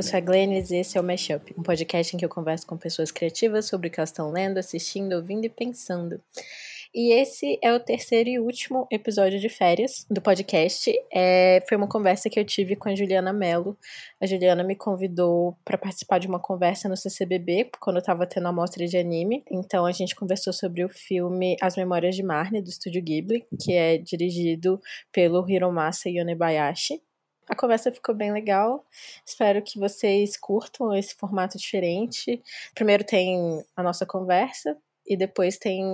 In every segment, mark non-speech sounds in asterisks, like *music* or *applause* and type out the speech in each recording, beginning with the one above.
eu sou a Glennis e esse é o Mashup, um podcast em que eu converso com pessoas criativas sobre o que elas estão lendo, assistindo, ouvindo e pensando. E esse é o terceiro e último episódio de férias do podcast. É, foi uma conversa que eu tive com a Juliana Mello. A Juliana me convidou para participar de uma conversa no CCBB, quando eu estava tendo a mostra de anime. Então a gente conversou sobre o filme As Memórias de Marnie, do estúdio Ghibli, que é dirigido pelo Hiromasa Yonebayashi. A conversa ficou bem legal. Espero que vocês curtam esse formato diferente. Primeiro tem a nossa conversa, e depois tem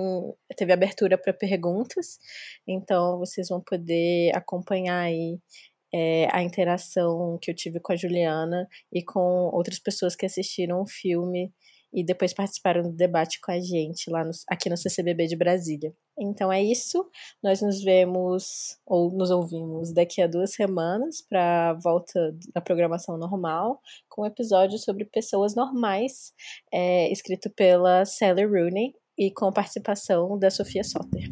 teve abertura para perguntas, então vocês vão poder acompanhar aí é, a interação que eu tive com a Juliana e com outras pessoas que assistiram o filme e depois participaram do debate com a gente lá no, aqui no CCBB de Brasília. Então é isso. Nós nos vemos ou nos ouvimos daqui a duas semanas para a volta da programação normal, com um episódio sobre pessoas normais, é, escrito pela Sally Rooney e com participação da Sofia Soter.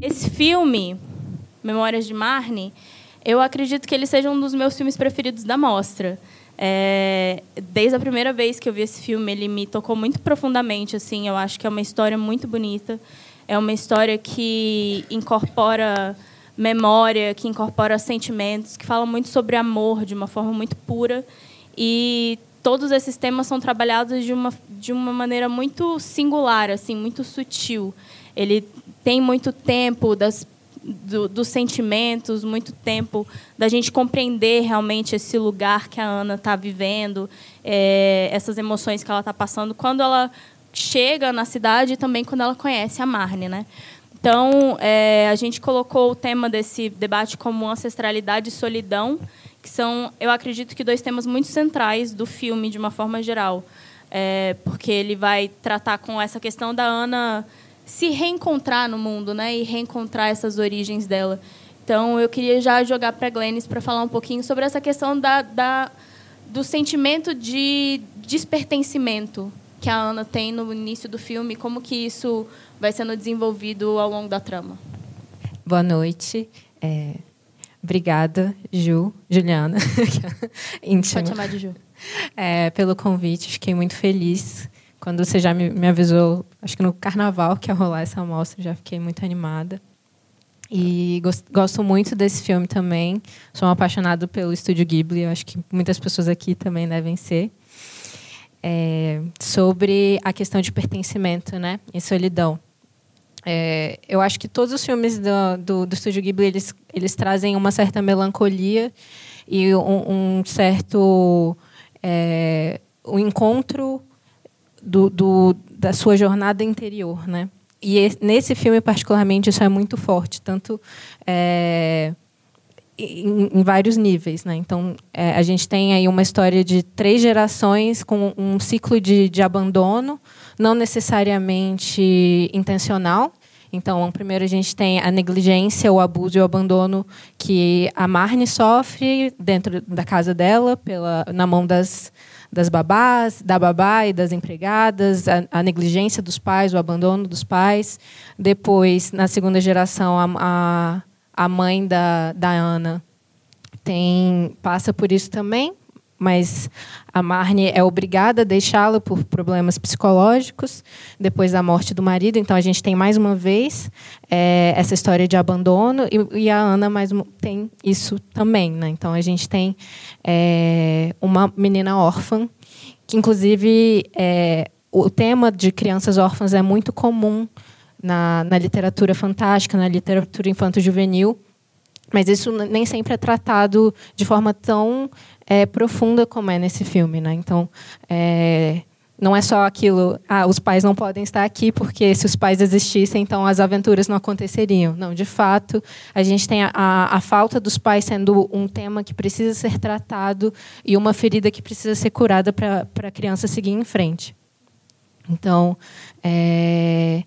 Esse filme, Memórias de Marne, eu acredito que ele seja um dos meus filmes preferidos da mostra. É, desde a primeira vez que eu vi esse filme, ele me tocou muito profundamente. Assim, eu acho que é uma história muito bonita. É uma história que incorpora memória, que incorpora sentimentos, que fala muito sobre amor de uma forma muito pura e todos esses temas são trabalhados de uma, de uma maneira muito singular, assim, muito sutil. Ele tem muito tempo das, do, dos sentimentos, muito tempo da gente compreender realmente esse lugar que a Ana está vivendo, é, essas emoções que ela está passando quando ela chega na cidade e também quando ela conhece a Marne, né? Então, é, a gente colocou o tema desse debate como ancestralidade e solidão, que são, eu acredito que dois temas muito centrais do filme de uma forma geral, é, porque ele vai tratar com essa questão da Ana se reencontrar no mundo, né, e reencontrar essas origens dela. Então, eu queria já jogar para a Glennis para falar um pouquinho sobre essa questão da, da, do sentimento de despertencimento que a Ana tem no início do filme, como que isso vai sendo desenvolvido ao longo da trama. Boa noite. É, Obrigada, Ju, Juliana, *laughs* íntima. Pode chamar de Ju. É, pelo convite, fiquei muito feliz. Quando você já me, me, avisou, acho que no carnaval que ia rolar essa amostra, já fiquei muito animada. E gost, gosto muito desse filme também. Sou um apaixonado pelo Estúdio Ghibli, acho que muitas pessoas aqui também devem ser. É, sobre a questão de pertencimento né, e solidão. É, eu acho que todos os filmes do, do, do Estúdio Ghibli eles, eles trazem uma certa melancolia e um, um certo é, o encontro do, do, da sua jornada interior, né? E nesse filme particularmente isso é muito forte, tanto é, em, em, vários níveis, né? Então é, a gente tem aí uma história de três gerações com um ciclo de, de abandono não necessariamente intencional. Então, primeiro a gente tem a negligência, o abuso e o abandono que a Marne sofre dentro da casa dela, pela, na mão das, das babás, da babá e das empregadas, a, a, negligência dos pais, o abandono dos pais. Depois, na segunda geração, a, a, a mãe da, da Ana tem passa por isso também, mas a Marne é obrigada a deixá-la por problemas psicológicos depois da morte do marido. Então a gente tem mais uma vez é, essa história de abandono e, e, a Ana mais tem isso também. Né? Então a gente tem é, uma menina órfã que inclusive é, o tema de crianças órfãs é muito comum na, na literatura fantástica, na literatura infanto-juvenil. Mas isso nem sempre é tratado de forma tão é, profunda como é nesse filme, né? Então, é, não é só aquilo, ah, os pais não podem estar aqui porque se os pais existissem, então as aventuras não aconteceriam. Não, de fato, a gente tem a, a, a, falta dos pais sendo um tema que precisa ser tratado e uma ferida que precisa ser curada para a criança seguir em frente. Então, é,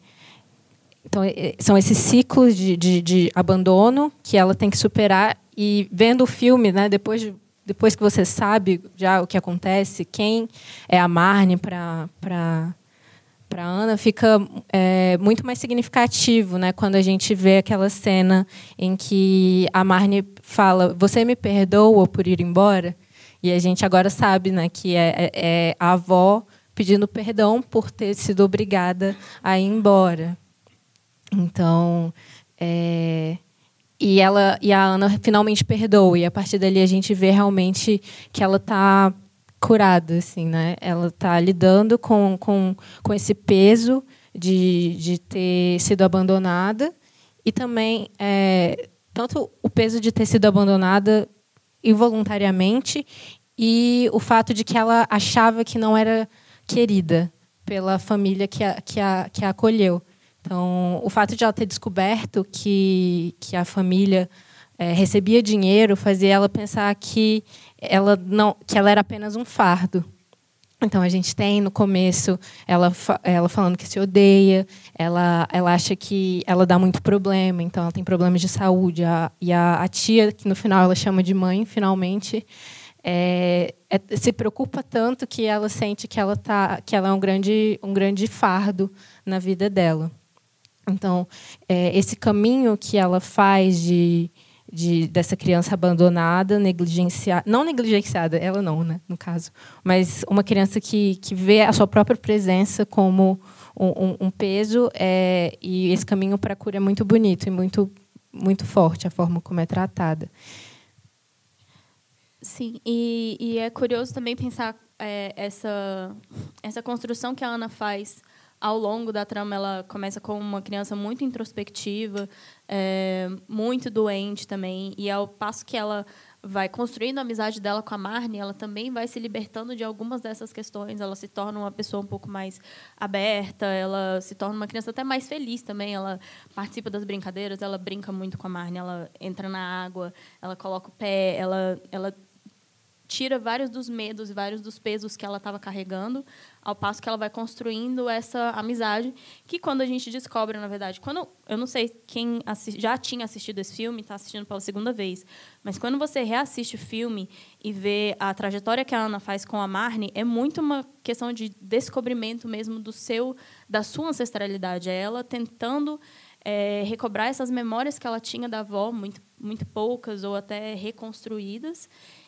então são esses ciclos de, de, de abandono que ela tem que superar e vendo o filme, né, depois de depois que você sabe já o que acontece, quem é a Marne para para Ana fica é, muito mais significativo, né? Quando a gente vê aquela cena em que a Marnie fala: "Você me perdoa por ir embora?" E a gente agora sabe, né, que é, é, é a avó pedindo perdão por ter sido obrigada a ir embora. Então, é, e ela e a Ana finalmente perdoa e a partir dali a gente vê realmente que ela está curada, assim, né? Ela está lidando com, com, com esse peso de, de ter sido abandonada e também é, tanto o peso de ter sido abandonada involuntariamente e o fato de que ela achava que não era querida pela família que a, que a, que a acolheu. Então, o fato de ela ter descoberto que, que a família é, recebia dinheiro fazia ela pensar que ela não que ela era apenas um fardo. Então a gente tem no começo ela ela falando que se odeia, ela ela acha que ela dá muito problema, então ela tem problemas de saúde. A, e a, a tia que no final ela chama de mãe, finalmente é, é, se preocupa tanto que ela sente que ela tá que ela é um grande um grande fardo na vida dela. Então é, esse caminho que ela faz de de, dessa criança abandonada, negligenciada, não negligenciada, ela não, né, no caso, mas uma criança que, que vê a sua própria presença como um, um peso é, e esse caminho para a cura é muito bonito e muito muito forte a forma como é tratada. Sim, e, e é curioso também pensar é, essa essa construção que a Ana faz ao longo da trama, ela começa com uma criança muito introspectiva, é, muito doente também, e ao passo que ela vai construindo a amizade dela com a Marnie, ela também vai se libertando de algumas dessas questões. Ela se torna uma pessoa um pouco mais aberta, ela se torna uma criança até mais feliz também. Ela participa das brincadeiras, ela brinca muito com a Marnie, ela entra na água, ela coloca o pé, ela, ela tira vários dos medos e vários dos pesos que ela estava carregando, ao passo que ela vai construindo essa amizade, que quando a gente descobre, na verdade, quando eu não sei quem já tinha assistido esse filme, está assistindo pela segunda vez, mas quando você reassiste o filme e vê a trajetória que a Ana faz com a Marnie, é muito uma questão de descobrimento mesmo do seu, da sua ancestralidade, é ela tentando é, recobrar essas memórias que ela tinha da avó, muito, muito poucas ou até reconstruídas,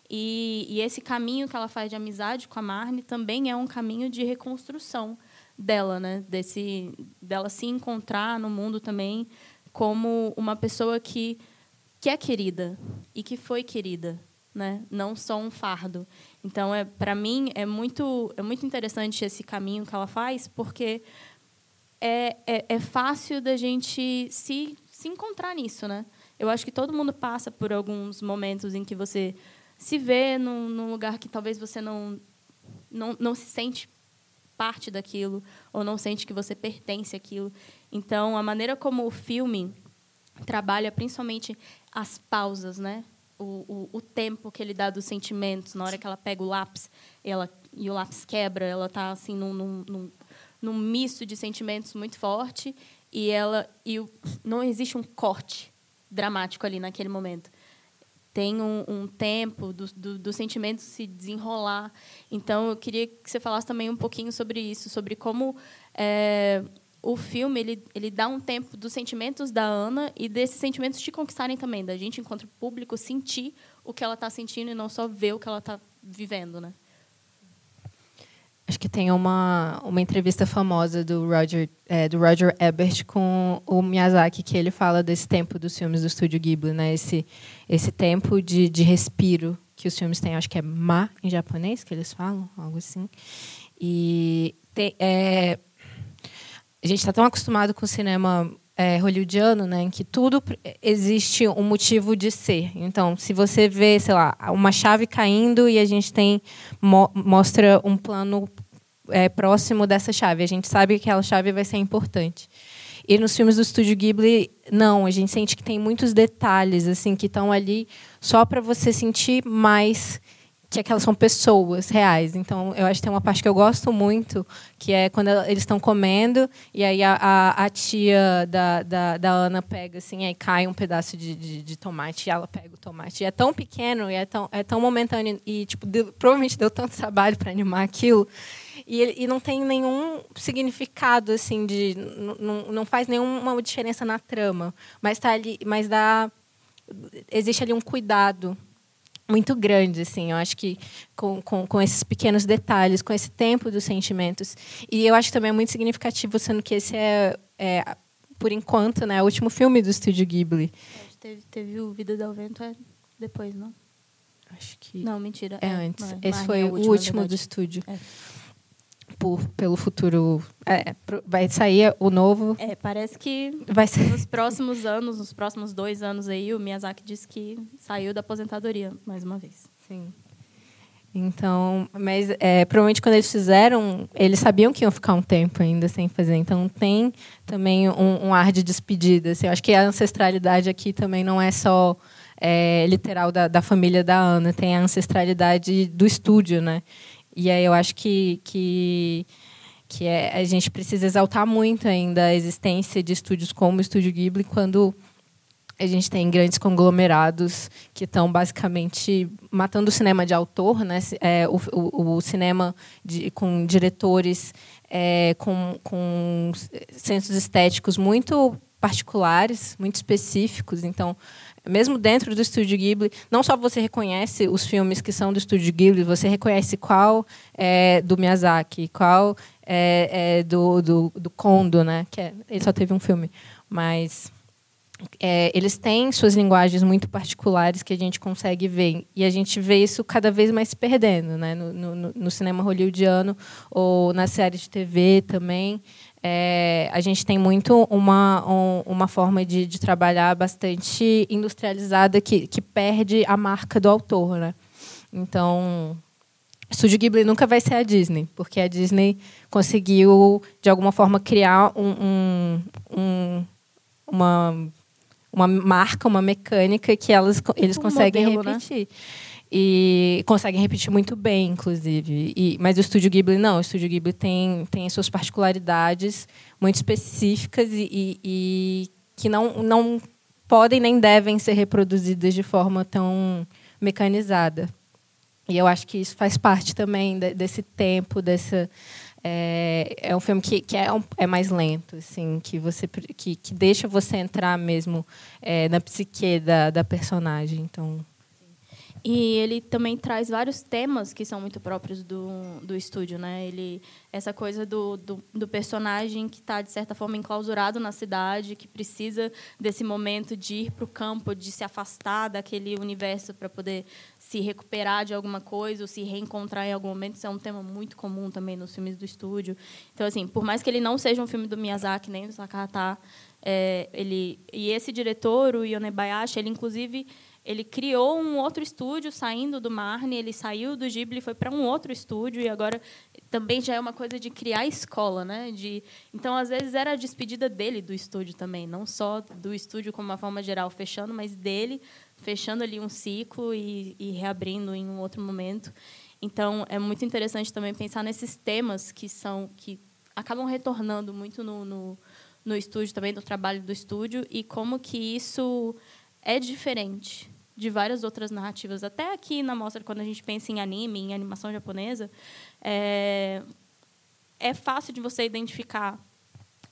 e, e, esse caminho que ela faz de amizade com a Marne também é um caminho de reconstrução dela, né? Desse, dela se encontrar no mundo também como uma pessoa que, que é querida e que foi querida, né? Não só um fardo. Então, é, para mim, é muito, é muito interessante esse caminho que ela faz, porque é, é, é fácil da gente se, se encontrar nisso, né? Eu acho que todo mundo passa por alguns momentos em que você se vê num, num lugar que talvez você não, não, não se sente parte daquilo ou não sente que você pertence àquilo. Então, a maneira como o filme trabalha, principalmente as pausas, né? O, o, o, tempo que ele dá dos sentimentos, na hora que ela pega o lápis ela, e o lápis quebra, ela está assim, num, num, num, num, misto de sentimentos muito forte e ela e o, não existe um corte dramático ali naquele momento tem um, um tempo do, do, do, sentimento se desenrolar. Então, eu queria que você falasse também um pouquinho sobre isso, sobre como é, o filme ele, ele dá um tempo dos sentimentos da Ana e desses sentimentos te conquistarem também, da gente, enquanto público, sentir o que ela está sentindo e não só ver o que ela está vivendo, né? Acho que tem uma, uma entrevista famosa do Roger, é, do Roger Ebert com o Miyazaki, que ele fala desse tempo dos filmes do Estúdio Ghibli, né? esse, esse tempo de, de respiro que os filmes têm. Acho que é ma em japonês que eles falam, algo assim. E tem, é, a gente está tão acostumado com o cinema é, hollywoodiano, né, em que tudo existe um motivo de ser. Então, se você vê, sei lá, uma chave caindo e a gente tem mo mostra um plano é, próximo dessa chave, a gente sabe que aquela chave vai ser importante. E nos filmes do estúdio Ghibli, não, a gente sente que tem muitos detalhes assim que estão ali só para você sentir mais que aquelas são pessoas reais. Então, eu acho que tem uma parte que eu gosto muito, que é quando eles estão comendo, e aí a, a, a tia da, da, da, Ana pega, assim, aí cai um pedaço de, de, de, tomate, e ela pega o tomate. E é tão pequeno, e é tão, é tão momentâneo, e tipo, deu, provavelmente deu tanto trabalho para animar aquilo. E, e não tem nenhum significado, assim, de. Não, não faz nenhuma diferença na trama. Mas tá ali. Mas dá. Existe ali um cuidado muito grande, assim. Eu acho que com, com, com, esses pequenos detalhes, com esse tempo dos sentimentos. E eu acho também é muito significativo, sendo que esse é, é por enquanto, né, o último filme do Estúdio Ghibli. Teve, teve o Vida do Vento é depois, não? Acho que. Não, mentira. É, é antes. Esse Marne foi é o último do estúdio. É. Por, pelo futuro. É, vai sair o novo. É, parece que vai ser... nos próximos anos, nos próximos dois anos aí, o Miyazaki disse que saiu da aposentadoria, mais uma vez. Sim. Então, mas é, provavelmente quando eles fizeram, eles sabiam que iam ficar um tempo ainda sem fazer. Então tem também um, um ar de despedida. Assim. Eu acho que a ancestralidade aqui também não é só é, literal da, da, família da Ana, tem a ancestralidade do estúdio, né? E aí eu acho que, que, que é, a gente precisa exaltar muito ainda a existência de estúdios como o Estúdio Ghibli quando a gente tem grandes conglomerados que estão basicamente matando o cinema de autor, né? É, o, o, o, cinema de, com diretores é, com, com sensos estéticos muito particulares, muito específicos. Então, mesmo dentro do estúdio Ghibli, não só você reconhece os filmes que são do estúdio Ghibli, você reconhece qual é do Miyazaki, qual é, é do, do, do Kondo, né? Que é, ele só teve um filme, mas é, eles têm suas linguagens muito particulares que a gente consegue ver. E a gente vê isso cada vez mais se perdendo né? no, no, no cinema hollywoodiano ou na série de TV também. É, a gente tem muito uma, um, uma forma de, de, trabalhar bastante industrializada que, que perde a marca do autor. Né? Então, Estúdio Ghibli nunca vai ser a Disney, porque a Disney conseguiu, de alguma forma, criar um, um, um uma uma marca, uma mecânica que elas, eles um conseguem modelo, né? repetir. Né? E conseguem repetir muito bem, inclusive. E, mas o Estúdio Ghibli não. O Estúdio Ghibli tem, tem suas particularidades muito específicas e, e, e que não, não podem nem devem ser reproduzidas de forma tão mecanizada. E eu acho que isso faz parte também desse tempo, dessa, é, é um filme que, que é, um, é mais lento, assim, que você que, que deixa você entrar mesmo é, na psique da, da personagem. Então, e ele também traz vários temas que são muito próprios do, do estúdio, né? Ele essa coisa do, do, do personagem que está de certa forma enclausurado na cidade, que precisa desse momento de ir para o campo, de se afastar daquele universo para poder se recuperar de alguma coisa ou se reencontrar em algum momento. Isso é um tema muito comum também nos filmes do estúdio. Então, assim, por mais que ele não seja um filme do Miyazaki nem do Takahata, é, ele e esse diretor, o Yonebayashi, ele inclusive ele criou um outro estúdio saindo do Marne, ele saiu do Ghibli, foi para um outro estúdio e agora também já é uma coisa de criar escola, né? De então às vezes era a despedida dele do estúdio também, não só do estúdio como uma forma geral fechando, mas dele fechando ali um ciclo e, e reabrindo em um outro momento. Então é muito interessante também pensar nesses temas que são que acabam retornando muito no, no, no estúdio também do trabalho do estúdio e como que isso é diferente de várias outras narrativas. Até aqui na mostra, quando a gente pensa em anime, em animação japonesa, é, é fácil de você identificar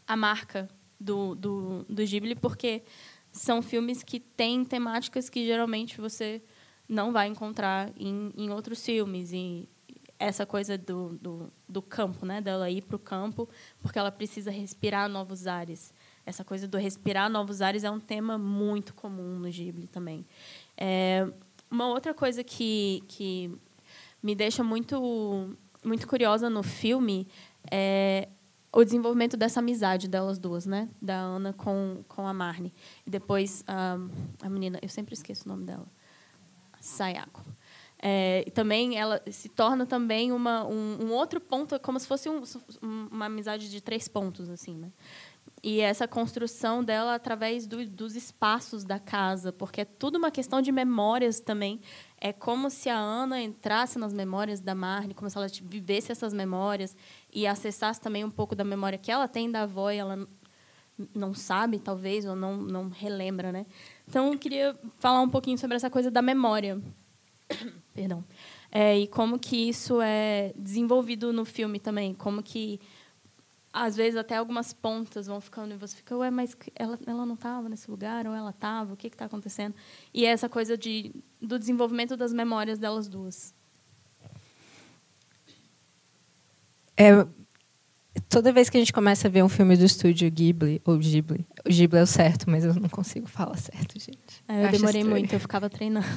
a marca do, do, do Ghibli, porque são filmes que têm temáticas que geralmente você não vai encontrar em, em outros filmes. E essa coisa do, do, do campo, né? dela ir para o campo, porque ela precisa respirar novos ares. Essa coisa do respirar novos ares é um tema muito comum no Ghibli também. É, uma outra coisa que, que me deixa muito, muito curiosa no filme é o desenvolvimento dessa amizade delas duas, né? Da Ana com, com a Marne. E depois a, a menina, eu sempre esqueço o nome dela, Sayako. É, também ela se torna também uma, um, um outro ponto, como se fosse um, uma amizade de três pontos, assim, né? E essa construção dela através do, dos espaços da casa, porque é tudo uma questão de memórias também. É como se a Ana entrasse nas memórias da Marne, como se ela vivesse essas memórias e acessasse também um pouco da memória que ela tem da avó e ela não sabe, talvez, ou não, não relembra. Né? Então, eu queria falar um pouquinho sobre essa coisa da memória. *coughs* Perdão. é, e como que isso é desenvolvido no filme também, como que às vezes até algumas pontas vão ficando e você fica, ué, mas ela, ela não estava nesse lugar ou ela estava, o que está acontecendo? E é essa coisa de, do desenvolvimento das memórias delas duas. É, toda vez que a gente começa a ver um filme do estúdio Ghibli, ou Ghibli, o Ghibli é o certo, mas eu não consigo falar certo, gente. É, eu Acho demorei estranho. muito, eu ficava treinando.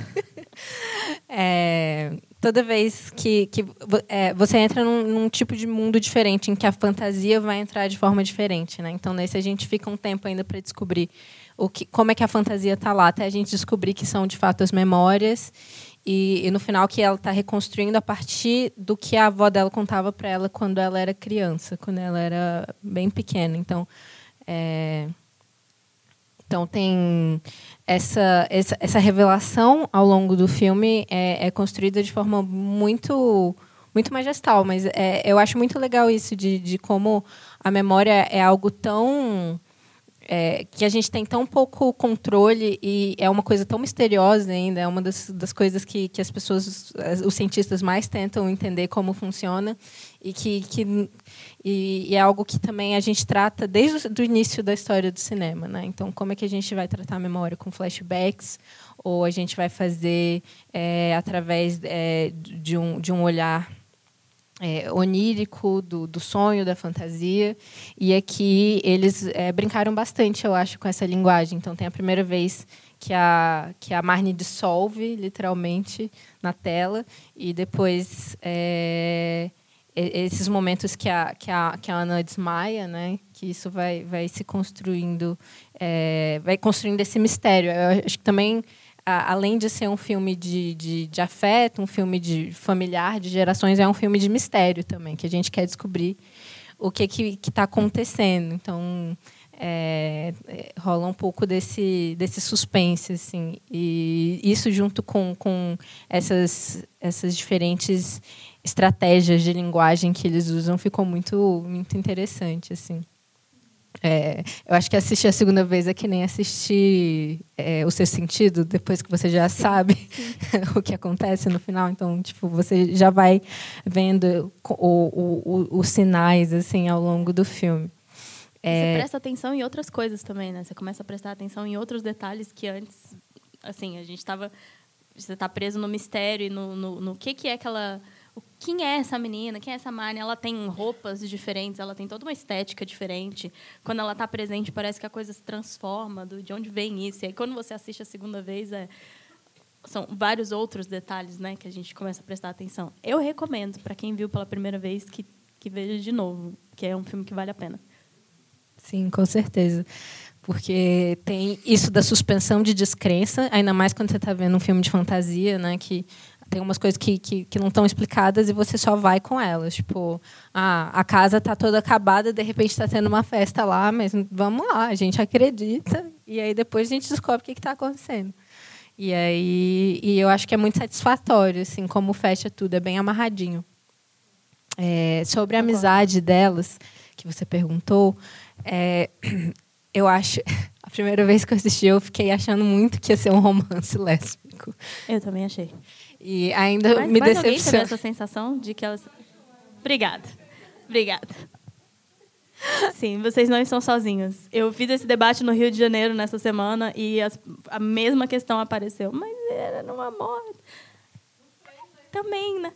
*laughs* é, toda vez que, que é, você entra num, num, tipo de mundo diferente, em que a fantasia vai entrar de forma diferente. Né? Então, nesse a gente fica um tempo ainda para descobrir o que, como é que a fantasia está lá, até a gente descobrir que são, de fato, as memórias. E, e no final que ela está reconstruindo a partir do que a avó dela contava para ela quando ela era criança, quando ela era bem pequena. Então, é, então tem essa, essa, essa, revelação ao longo do filme é, é, construída de forma muito muito majestal, mas é, eu acho muito legal isso de, de como a memória é algo tão é, que a gente tem tão pouco controle e é uma coisa tão misteriosa ainda, é uma das, das coisas que, que as pessoas, os cientistas mais tentam entender como funciona e que, que e, e é algo que também a gente trata desde o início da história do cinema, né? Então, como é que a gente vai tratar a memória com flashbacks ou a gente vai fazer é, através é, de, um, de um olhar é, onírico, do, do, sonho, da fantasia. E aqui eles é, brincaram bastante, eu acho, com essa linguagem. Então, tem a primeira vez que a, que a Marnie dissolve, literalmente, na tela, e depois é, esses momentos que a, que, a, que a Ana desmaia, né? que isso vai, vai se construindo, é, vai construindo esse mistério. Eu acho que também além de ser um filme de, de, de, afeto, um filme de familiar, de gerações, é um filme de mistério também, que a gente quer descobrir o que que está acontecendo. Então, é, é, rola um pouco desse, desse suspense, assim. E isso junto com, com essas, essas diferentes estratégias de linguagem que eles usam ficou muito, muito interessante, assim. É, eu acho que assistir a segunda vez é que nem assistir é, o seu sentido, depois que você já sabe *laughs* o que acontece no final. Então, tipo, você já vai vendo o, o, os sinais assim ao longo do filme. É... Você presta atenção em outras coisas também, né? Você começa a prestar atenção em outros detalhes que antes, assim, a gente estava, você está preso no mistério e no, no, no que que é aquela quem é essa menina, quem é essa Marnie? Ela tem roupas diferentes, ela tem toda uma estética diferente. Quando ela está presente, parece que a coisa se transforma, do, de onde vem isso. E aí, quando você assiste a segunda vez, é, são vários outros detalhes né, que a gente começa a prestar atenção. Eu recomendo, para quem viu pela primeira vez, que, que veja de novo, que é um filme que vale a pena. Sim, com certeza porque tem isso da suspensão de descrença, ainda mais quando você está vendo um filme de fantasia, né, que tem umas coisas que, que, que não estão explicadas e você só vai com elas. Tipo, ah, a casa está toda acabada, de repente está tendo uma festa lá, mas vamos lá, a gente acredita e aí depois a gente descobre o que está acontecendo. E aí e eu acho que é muito satisfatório, assim, como fecha tudo, é bem amarradinho. É, sobre a amizade delas, que você perguntou, é, *clears throat* eu acho. *laughs* A primeira vez que eu assisti, eu fiquei achando muito que ia ser um romance *laughs* lésbico. Eu também achei. E ainda mas, me mas decepciona. Alguém teve essa sensação de que elas. Obrigada. Obrigada. Sim, vocês não estão sozinhos. Eu fiz esse debate no Rio de Janeiro nessa semana e as, a mesma questão apareceu. Mas era numa morte. Também, né?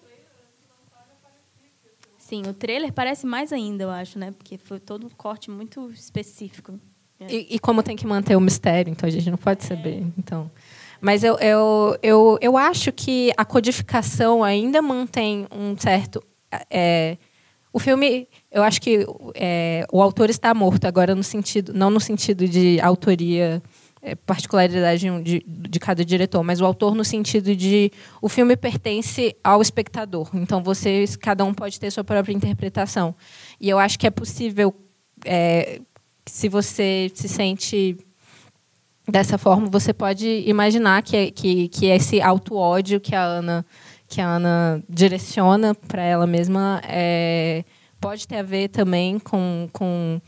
Sim, o trailer parece mais ainda, eu acho, né? Porque foi todo um corte muito específico. E, e como tem que manter o mistério, então a gente não pode saber. Então. Mas eu, eu, eu, eu acho que a codificação ainda mantém um certo. É, o filme, eu acho que é, o autor está morto agora no sentido, não no sentido de autoria, é, particularidade de, de cada diretor, mas o autor no sentido de o filme pertence ao espectador. Então vocês, cada um pode ter sua própria interpretação. E eu acho que é possível, é, se você se sente dessa forma você pode imaginar que, que, que esse auto-ódio que a Ana que a Ana direciona para ela mesma é, pode ter a ver também com, com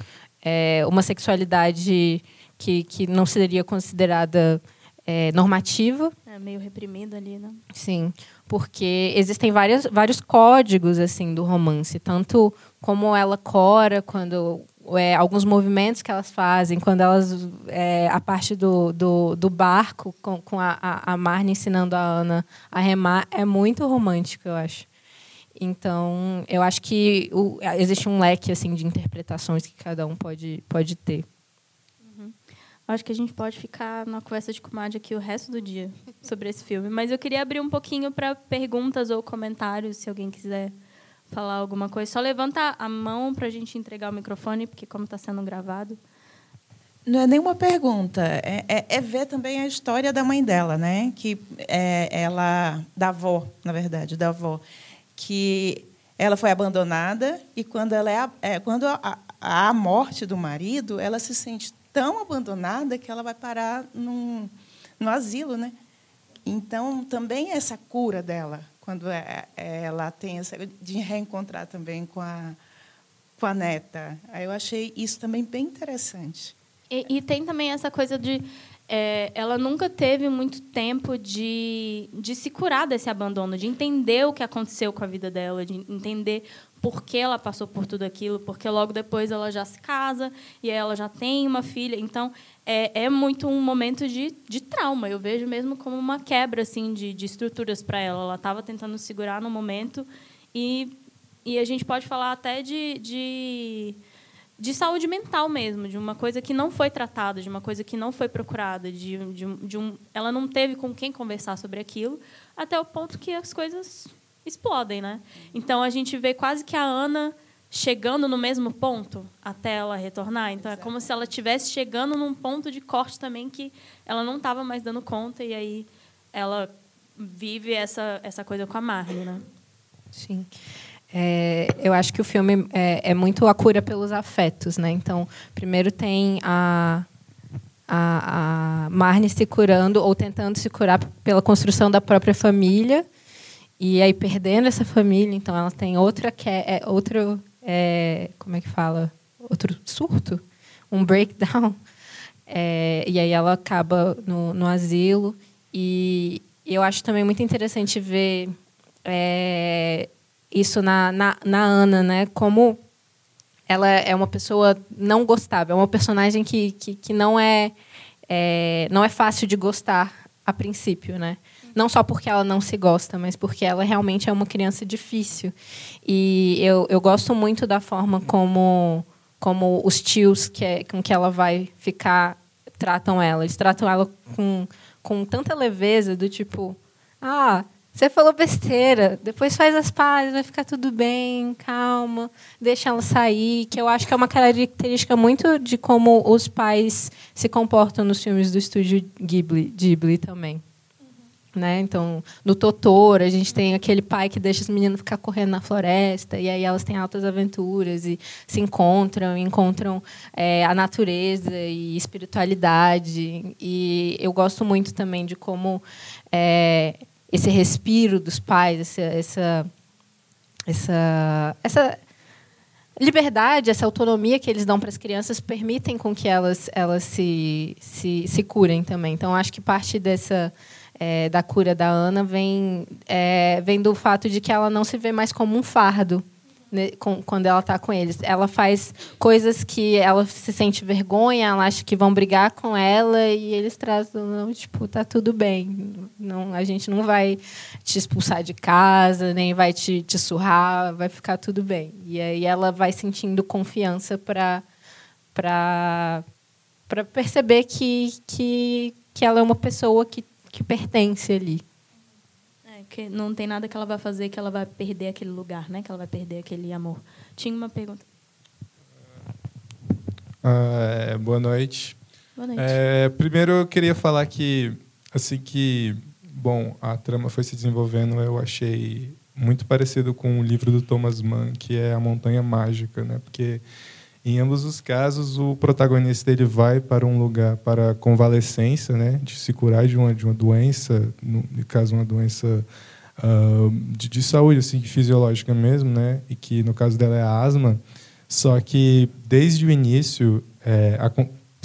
é, uma sexualidade que, que não seria considerada é, normativa. É meio reprimida ali, né? Sim, porque existem várias, vários códigos assim do romance, tanto como ela cora quando é, alguns movimentos que elas fazem, quando elas é, a parte do, do, do barco com, com a, a, Marne ensinando a Ana a remar é muito romântico, eu acho. Então, eu acho que o, existe um leque assim de interpretações que cada um pode, pode ter. Uhum. Acho que a gente pode ficar na conversa de comadre aqui o resto do dia sobre esse filme. Mas eu queria abrir um pouquinho para perguntas ou comentários, se alguém quiser falar alguma coisa. Só levanta a mão para a gente entregar o microfone, porque como está sendo gravado. Não é nenhuma pergunta, é, é, é, ver também a história da mãe dela, né? Que é, ela da avó, na verdade, da avó, que ela foi abandonada e quando ela é, é quando a, a morte do marido, ela se sente tão abandonada que ela vai parar num, no asilo, né? Então também essa cura dela, quando é, é, ela tem essa de reencontrar também com a com a neta. Aí eu achei isso também bem interessante. E, e tem também essa coisa de é, ela nunca teve muito tempo de, de se curar desse abandono, de entender o que aconteceu com a vida dela, de entender por que ela passou por tudo aquilo, porque logo depois ela já se casa e ela já tem uma filha. Então, é, é muito um momento de, de trauma. Eu vejo mesmo como uma quebra assim de, de estruturas para ela. Ela estava tentando segurar no momento e, e a gente pode falar até de, de de saúde mental mesmo, de uma coisa que não foi tratada, de uma coisa que não foi procurada, de, de, de um, ela não teve com quem conversar sobre aquilo, até o ponto que as coisas explodem, né? Então a gente vê quase que a Ana chegando no mesmo ponto até ela retornar. Então é como se ela estivesse chegando num ponto de corte também que ela não estava mais dando conta e aí ela vive essa essa coisa com a Marley, né? Sim. É, eu acho que o filme é, é, muito a cura pelos afetos, né? Então, primeiro tem a, a, a Marne se curando ou tentando se curar pela construção da própria família e aí perdendo essa família, então ela tem outra que é, outro é, como é que fala outro surto, um breakdown *laughs* é, e aí ela acaba no, no asilo e eu acho também muito interessante ver é, isso na, na, na Ana, né? Como ela é uma pessoa não gostável, é uma personagem que, que, que não é, é, não é fácil de gostar a princípio, né? Não só porque ela não se gosta, mas porque ela realmente é uma criança difícil. E eu, eu gosto muito da forma como, como os tios que é, com que ela vai ficar tratam ela. Eles tratam ela com, com tanta leveza, do tipo, ah, você falou besteira, depois faz as pazes, vai ficar tudo bem, calma, deixa ela sair, que eu acho que é uma característica muito de como os pais se comportam nos filmes do estúdio Ghibli, Ghibli também. Né? Então, no Totoro, a gente tem aquele pai que deixa os meninos ficar correndo na floresta, e aí elas têm altas aventuras e se encontram, encontram é, a natureza e espiritualidade. E eu gosto muito também de como é, esse respiro dos pais, essa, essa, essa, essa liberdade, essa autonomia que eles dão para as crianças permitem com que elas, elas se, se, se curem também. Então, acho que parte dessa é, da cura da Ana vem, é, vem do fato de que ela não se vê mais como um fardo né, com, quando ela está com eles. Ela faz coisas que ela se sente vergonha, ela acha que vão brigar com ela e eles trazem, não, tipo, tá tudo bem. Não, a gente não vai te expulsar de casa, nem vai te, te surrar, vai ficar tudo bem. E aí ela vai sentindo confiança para para perceber que, que, que ela é uma pessoa que, que pertence ali porque não tem nada que ela vai fazer que ela vai perder aquele lugar, né? Que ela vai perder aquele amor. Tinha uma pergunta. Uh, boa noite. Boa noite. É, primeiro eu queria falar que assim que bom a trama foi se desenvolvendo, eu achei muito parecido com o livro do Thomas Mann, que é A Montanha Mágica, né? Porque em ambos os casos, o protagonista ele vai para um lugar para convalescência, né, de se curar de uma de uma doença, no caso uma doença uh, de, de, saúde assim, fisiológica mesmo, né, e que no caso dela é a asma. Só que desde o início é, a,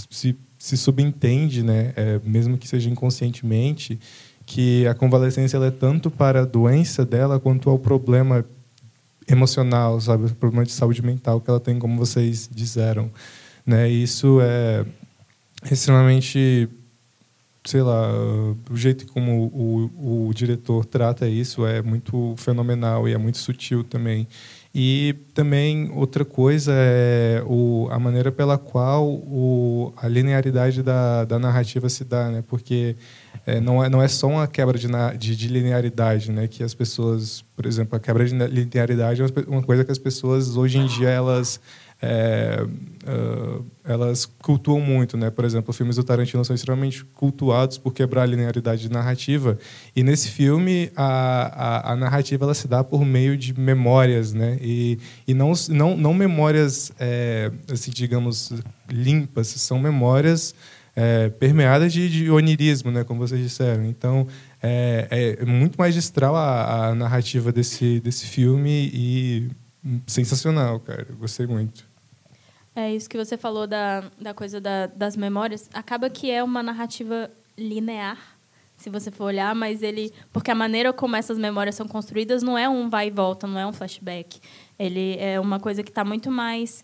se, se subentende, né, é, mesmo que seja inconscientemente, que a convalescência é tanto para a doença dela quanto ao problema emocional, sabe, o problema de saúde mental que ela tem, como vocês disseram, né? E isso é extremamente sei lá, o jeito como o, o, diretor trata isso é muito fenomenal e é muito sutil também. E também outra coisa é o, a maneira pela qual o, a linearidade da, da narrativa se dá, né? Porque é, não, é, não é só uma quebra de, de, de, linearidade, né? Que as pessoas, por exemplo, a quebra de linearidade é uma coisa que as pessoas hoje em dia elas é, uh, elas cultuam muito, né? Por exemplo, filmes do Tarantino são extremamente cultuados por quebrar a linearidade narrativa. E nesse filme a, a, a narrativa ela se dá por meio de memórias, né? E, e não, não, não memórias, é, assim, digamos, limpas, são memórias é, permeadas de, de onirismo, né? Como vocês disseram. Então é, é muito magistral a, a narrativa desse desse filme e sensacional, cara. Gostei muito. É isso que você falou da, da coisa da, das memórias. Acaba que é uma narrativa linear, se você for olhar, mas ele. Porque a maneira como essas memórias são construídas não é um vai e volta, não é um flashback. Ele é uma coisa que está muito mais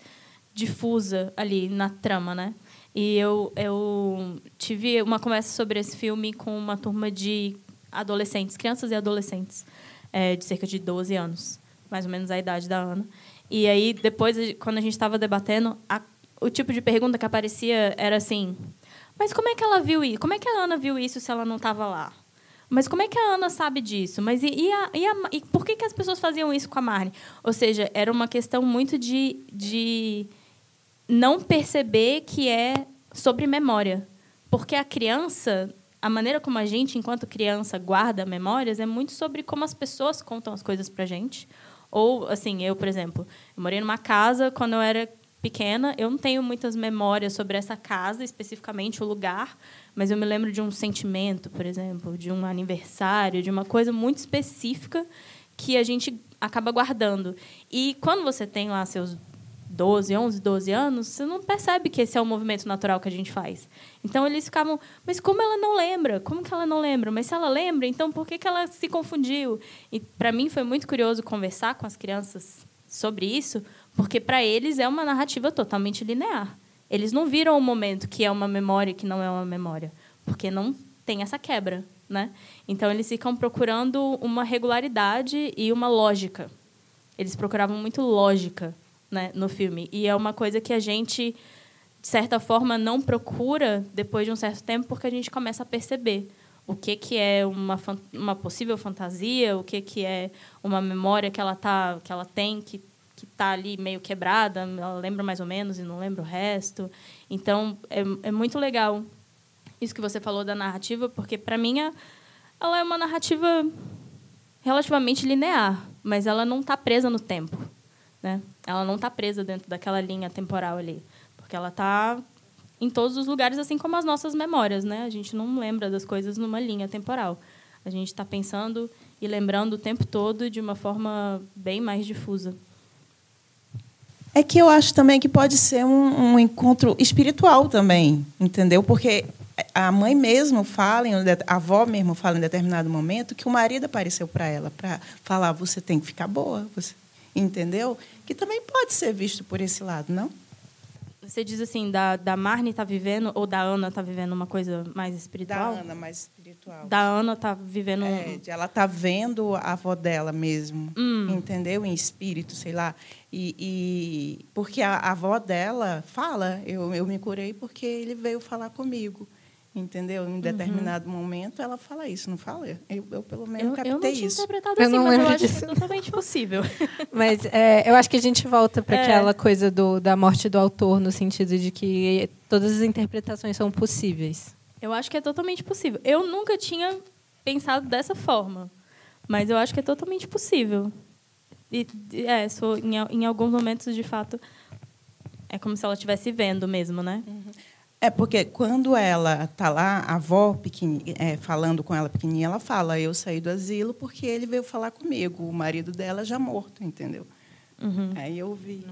difusa ali na trama, né? E eu, eu tive uma conversa sobre esse filme com uma turma de adolescentes, crianças e adolescentes, é, de cerca de 12 anos, mais ou menos a idade da Ana. E aí, depois, quando a gente estava debatendo, a, o tipo de pergunta que aparecia era assim: mas como é que ela viu isso? Como é que a Ana viu isso se ela não estava lá? Mas como é que a Ana sabe disso? Mas e, e, a, e, a, e, por que, que as pessoas faziam isso com a Marne? Ou seja, era uma questão muito de, de não perceber que é sobre memória. Porque a criança, a maneira como a gente, enquanto criança, guarda memórias é muito sobre como as pessoas contam as coisas para gente ou, assim, eu, por exemplo, eu morei numa casa quando eu era pequena. Eu não tenho muitas memórias sobre essa casa, especificamente o lugar, mas eu me lembro de um sentimento, por exemplo, de um aniversário, de uma coisa muito específica que a gente acaba guardando. E quando você tem lá seus 12, 11, 12 anos, você não percebe que esse é o movimento natural que a gente faz. Então eles ficavam, mas como ela não lembra? Como que ela não lembra? Mas se ela lembra, então por que, que ela se confundiu? E para mim foi muito curioso conversar com as crianças sobre isso, porque para eles é uma narrativa totalmente linear. Eles não viram o momento que é uma memória que não é uma memória, porque não tem essa quebra, né? Então eles ficam procurando uma regularidade e uma lógica. Eles procuravam muito lógica né, no filme. E é uma coisa que a gente, de certa forma, não procura depois de um certo tempo, porque a gente começa a perceber o que, que é uma, uma possível fantasia, o que, que é uma memória que ela, tá, que ela tem, que que está ali meio quebrada, ela lembra mais ou menos e não lembra o resto. Então, é, é muito legal isso que você falou da narrativa, porque, para mim, ela é uma narrativa relativamente linear, mas ela não está presa no tempo. Né? Ela não está presa dentro daquela linha temporal ali, porque ela está em todos os lugares, assim como as nossas memórias. Né? A gente não lembra das coisas numa linha temporal. A gente está pensando e lembrando o tempo todo de uma forma bem mais difusa. É que eu acho também que pode ser um, um encontro espiritual também, entendeu? Porque a mãe mesmo fala, a avó mesmo fala em determinado momento que o marido apareceu para ela para falar: você tem que ficar boa, você entendeu? Que também pode ser visto por esse lado, não? Você diz assim, da, da Marne está vivendo, ou da Ana está vivendo uma coisa mais espiritual? Da Ana, mais espiritual. Da Ana está vivendo... É, ela está vendo a avó dela mesmo, hum. entendeu? Em espírito, sei lá. E, e porque a, a avó dela fala, eu, eu me curei porque ele veio falar comigo. Entendeu? Em determinado uhum. momento ela fala isso, não fala? Eu, eu pelo menos eu, captei eu não tinha isso. interpretado eu assim, mas eu acho disso. que é totalmente possível. *laughs* mas é, eu acho que a gente volta para é. aquela coisa do, da morte do autor, no sentido de que todas as interpretações são possíveis. Eu acho que é totalmente possível. Eu nunca tinha pensado dessa forma, mas eu acho que é totalmente possível. E, é, sou, em, em alguns momentos, de fato, é como se ela estivesse vendo mesmo, né? Uhum. É porque quando ela está lá, a avó é, falando com ela pequenininha, ela fala: Eu saí do asilo porque ele veio falar comigo. O marido dela já morto, entendeu? Uhum. Aí eu vi. *laughs*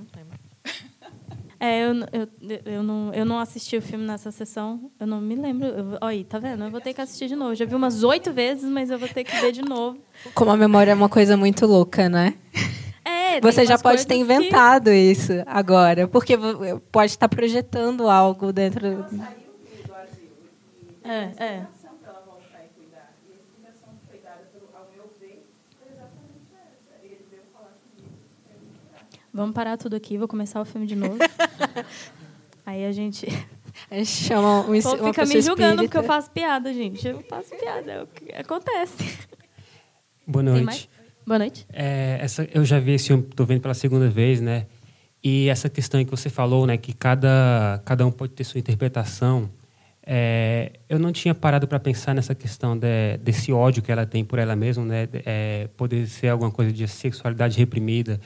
É, eu, eu, eu, não, eu não assisti o filme nessa sessão, eu não me lembro. Eu, olha aí, tá vendo? Eu vou ter que assistir de novo. Já vi umas oito vezes, mas eu vou ter que ver de novo. Como a memória é uma coisa muito louca, né? É, Você já pode ter que... inventado isso agora, porque pode estar projetando algo dentro. É, é. Vamos parar tudo aqui, vou começar o filme de novo. *laughs* Aí a gente. A gente chama um, Ou fica me julgando porque eu faço piada, gente. Eu faço piada, é o que acontece. Boa noite. Boa noite. É, essa, eu já vi esse filme, estou vendo pela segunda vez, né? E essa questão que você falou, né, que cada, cada um pode ter sua interpretação. É, eu não tinha parado para pensar nessa questão de, desse ódio que ela tem por ela mesma, né? É, poder ser alguma coisa de sexualidade reprimida.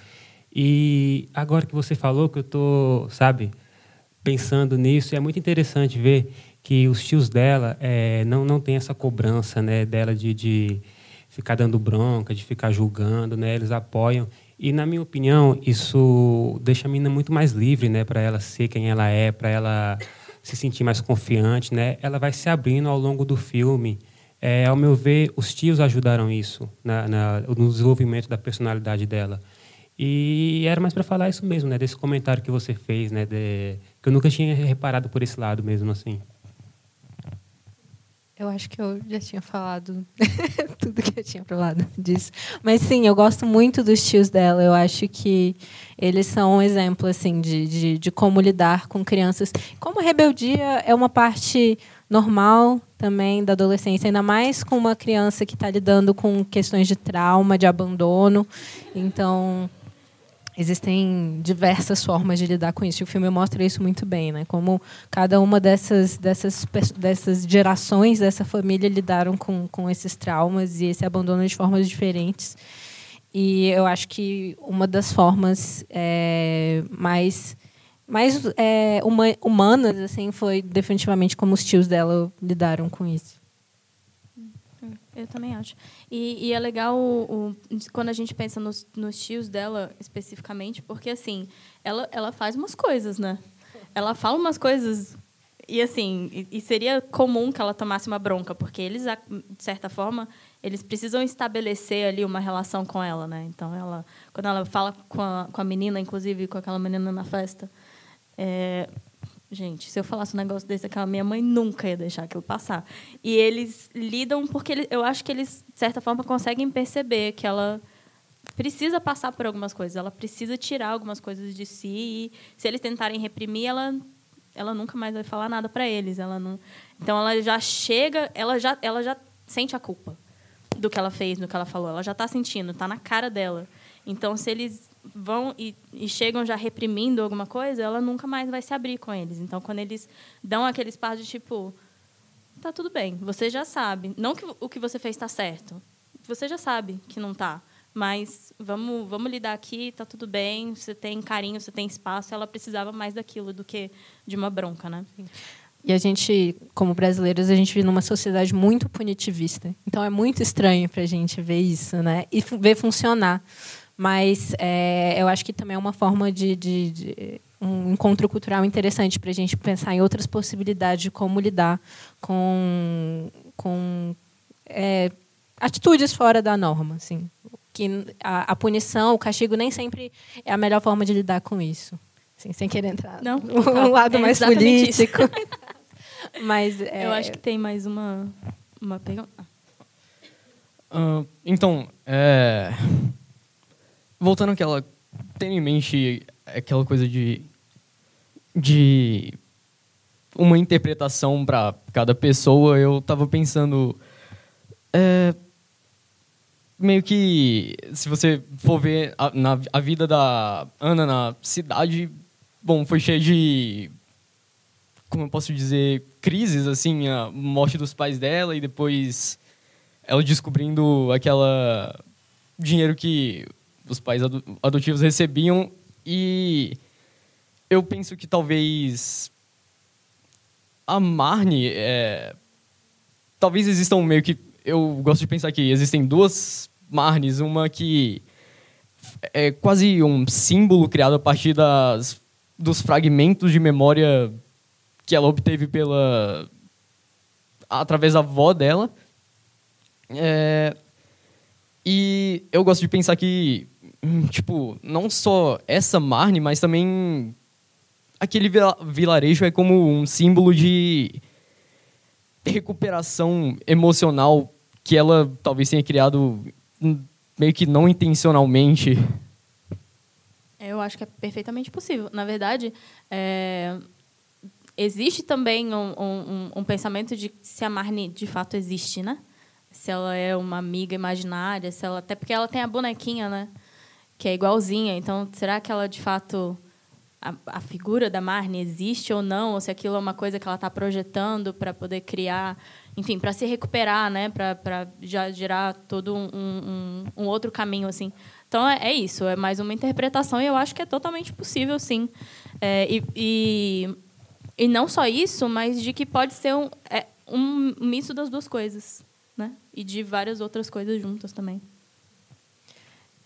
E agora que você falou que eu tô, sabe, pensando nisso, é muito interessante ver que os tios dela é, não não tem essa cobrança, né, dela de, de ficar dando bronca, de ficar julgando, né? Eles apoiam e na minha opinião isso deixa a menina muito mais livre, né, para ela ser quem ela é, para ela se sentir mais confiante, né? Ela vai se abrindo ao longo do filme. É, ao meu ver, os tios ajudaram isso na, na, no desenvolvimento da personalidade dela. E era mais para falar isso mesmo, né? Desse comentário que você fez, né? De, que eu nunca tinha reparado por esse lado mesmo, assim. Eu acho que eu já tinha falado *laughs* tudo que eu tinha falado disso. Mas sim, eu gosto muito dos tios dela. Eu acho que eles são um exemplo assim de, de, de como lidar com crianças. Como rebeldia é uma parte normal também da adolescência, ainda mais com uma criança que está lidando com questões de trauma, de abandono. Então, existem diversas formas de lidar com isso. E o filme mostra isso muito bem, né? Como cada uma dessas dessas dessas gerações dessa família lidaram com com esses traumas e esse abandono de formas diferentes. E eu acho que uma das formas é, mais mais é, humanas assim foi definitivamente como os tios dela lidaram com isso. Eu também acho. E, e é legal o, o, quando a gente pensa nos, nos tios dela especificamente, porque assim, ela, ela faz umas coisas, né? Ela fala umas coisas e assim, e, seria comum que ela tomasse uma bronca, porque eles, de certa forma, eles precisam estabelecer ali uma relação com ela, né? Então ela, quando ela fala com a, com a menina, inclusive com aquela menina na festa, é, Gente, se eu falasse um negócio desse, aquela minha mãe nunca ia deixar aquilo passar. E eles lidam porque eles, eu acho que eles, de certa forma, conseguem perceber que ela precisa passar por algumas coisas, ela precisa tirar algumas coisas de si. E se eles tentarem reprimir, ela, ela nunca mais vai falar nada para eles. Ela não, então ela já chega, ela já, ela já sente a culpa do que ela fez, do que ela falou. Ela já está sentindo, está na cara dela. Então, se eles vão e, e, chegam já reprimindo alguma coisa, ela nunca mais vai se abrir com eles. Então, quando eles dão aquele espaço de tipo, tá tudo bem, você já sabe, não que o que você fez está certo, você já sabe que não tá, mas vamos vamos lidar aqui, tá tudo bem, você tem carinho, você tem espaço. Ela precisava mais daquilo do que de uma bronca, né? E a gente, como brasileiros, a gente vive numa sociedade muito punitivista. Então é muito estranho para a gente ver isso, né? E ver funcionar. Mas é, eu acho que também é uma forma de, de, de um encontro cultural interessante para a gente pensar em outras possibilidades de como lidar com, com é, atitudes fora da norma. Assim. Que a, a, punição, o castigo, nem sempre é a melhor forma de lidar com isso. Assim, sem querer entrar Não, no tá. *laughs* lado é mais político. *laughs* Mas, é... Eu acho que tem mais uma, uma pergunta. Uh, então, é voltando àquela. Tendo em mente aquela coisa de. de. uma interpretação para cada pessoa, eu estava pensando. É, meio que. Se você for ver a, na, a vida da Ana na cidade, bom, foi cheia de. Como eu posso dizer? Crises, assim, a morte dos pais dela e depois ela descobrindo aquela dinheiro que os pais adotivos recebiam e eu penso que talvez a Marne é, talvez existam meio que eu gosto de pensar que existem duas Marnes uma que é quase um símbolo criado a partir das dos fragmentos de memória que ela obteve pela através da avó dela. É, e eu gosto de pensar que, tipo, não só essa Marne, mas também aquele vilarejo é como um símbolo de recuperação emocional que ela talvez tenha criado hum, meio que não intencionalmente. Eu acho que é perfeitamente possível. Na verdade, é, existe também um, um, um, pensamento de se a Marnie de fato existe, né? Se ela é uma amiga imaginária, se ela até porque ela tem a bonequinha, né? Que é igualzinha. Então, será que ela de fato a, a figura da Marnie existe ou não? Ou se aquilo é uma coisa que ela está projetando para poder criar, enfim, para se recuperar, né? Para já gerar todo um, um, um outro caminho assim. Então é, é, isso, é mais uma interpretação e eu acho que é totalmente possível, sim. É, e, e, e, não só isso, mas de que pode ser um, é, um misto das duas coisas, né? E de várias outras coisas juntas também.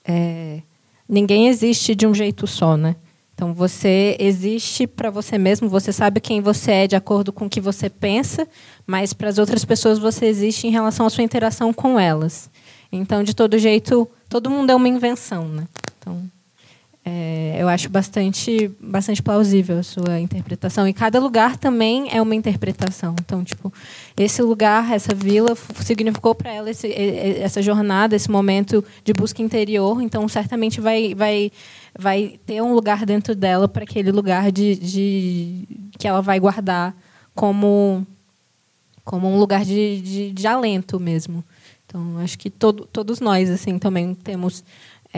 É, ninguém existe de um jeito só, né? Então você existe para você mesmo, você sabe quem você é de acordo com o que você pensa, mas para as outras pessoas você existe em relação à sua interação com elas. Então, de todo jeito, todo mundo é uma invenção, né? Então, é, eu acho bastante, bastante plausível a sua interpretação. E cada lugar também é uma interpretação. Então, tipo, esse lugar, essa vila, significou para ela esse, essa jornada, esse momento de busca interior. Então, certamente vai, vai, vai ter um lugar dentro dela para aquele lugar de, de que ela vai guardar como como um lugar de, de, de alento mesmo. Então, acho que todo, todos nós assim também temos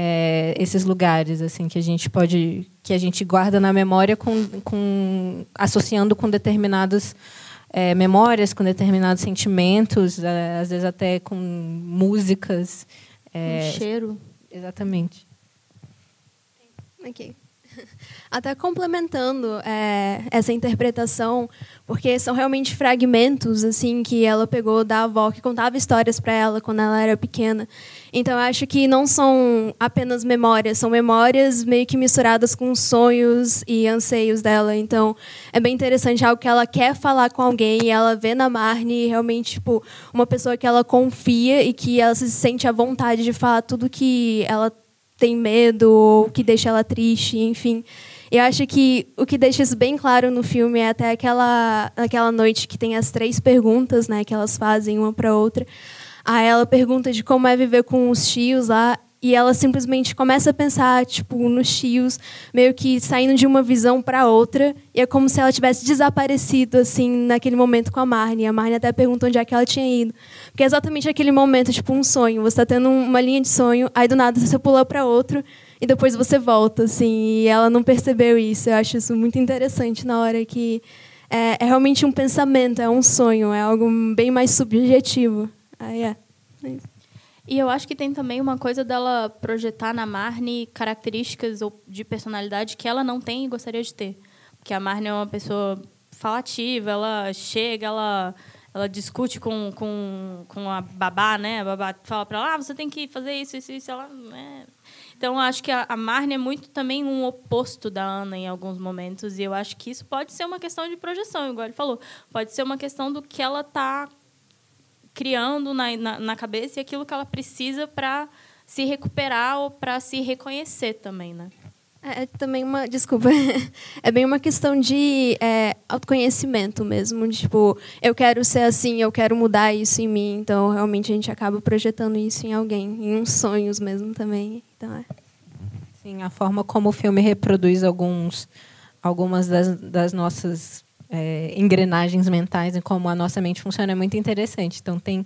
é, esses lugares assim que a gente pode que a gente guarda na memória com, com associando com determinadas é, memórias, com determinados sentimentos, é, às vezes até com músicas. É, um cheiro. Exatamente. Ok. Até complementando é, essa interpretação, porque são realmente fragmentos assim que ela pegou da avó que contava histórias para ela quando ela era pequena. Então acho que não são apenas memórias, são memórias meio que misturadas com sonhos e anseios dela. Então é bem interessante algo que ela quer falar com alguém e ela vê na Marnie realmente tipo uma pessoa que ela confia e que ela se sente à vontade de falar tudo que ela tem medo ou que deixa ela triste, enfim. Eu acho que o que deixa isso bem claro no filme é até aquela, aquela noite que tem as três perguntas, né, que elas fazem uma para outra. Aí ela pergunta de como é viver com os tios lá e ela simplesmente começa a pensar tipo nos tios meio que saindo de uma visão para outra e é como se ela tivesse desaparecido assim naquele momento com a Marnie. A Marnie até pergunta onde é que ela tinha ido. Porque é exatamente aquele momento tipo um sonho. Você está tendo uma linha de sonho aí do nada você pula para outro e depois você volta assim e ela não percebeu isso eu acho isso muito interessante na hora que é, é realmente um pensamento é um sonho é algo bem mais subjetivo aí é, é isso. E eu acho que tem também uma coisa dela projetar na Marnie características de personalidade que ela não tem e gostaria de ter. Porque a Marnie é uma pessoa falativa, ela chega, ela ela discute com, com, com a babá, né? A babá fala para ela, ah, você tem que fazer isso, isso, isso. Ela, é. Então, acho que a, a Marne é muito também um oposto da Ana em alguns momentos. E eu acho que isso pode ser uma questão de projeção, igual ele falou. Pode ser uma questão do que ela está criando na, na, na cabeça e aquilo que ela precisa para se recuperar ou para se reconhecer também, né? É, é também uma, desculpa, *laughs* é bem uma questão de é, autoconhecimento mesmo, tipo, eu quero ser assim, eu quero mudar isso em mim, então realmente a gente acaba projetando isso em alguém, em uns sonhos mesmo também, então é. Sim, a forma como o filme reproduz alguns, algumas das, das nossas é, engrenagens mentais e como a nossa mente funciona é muito interessante. Então tem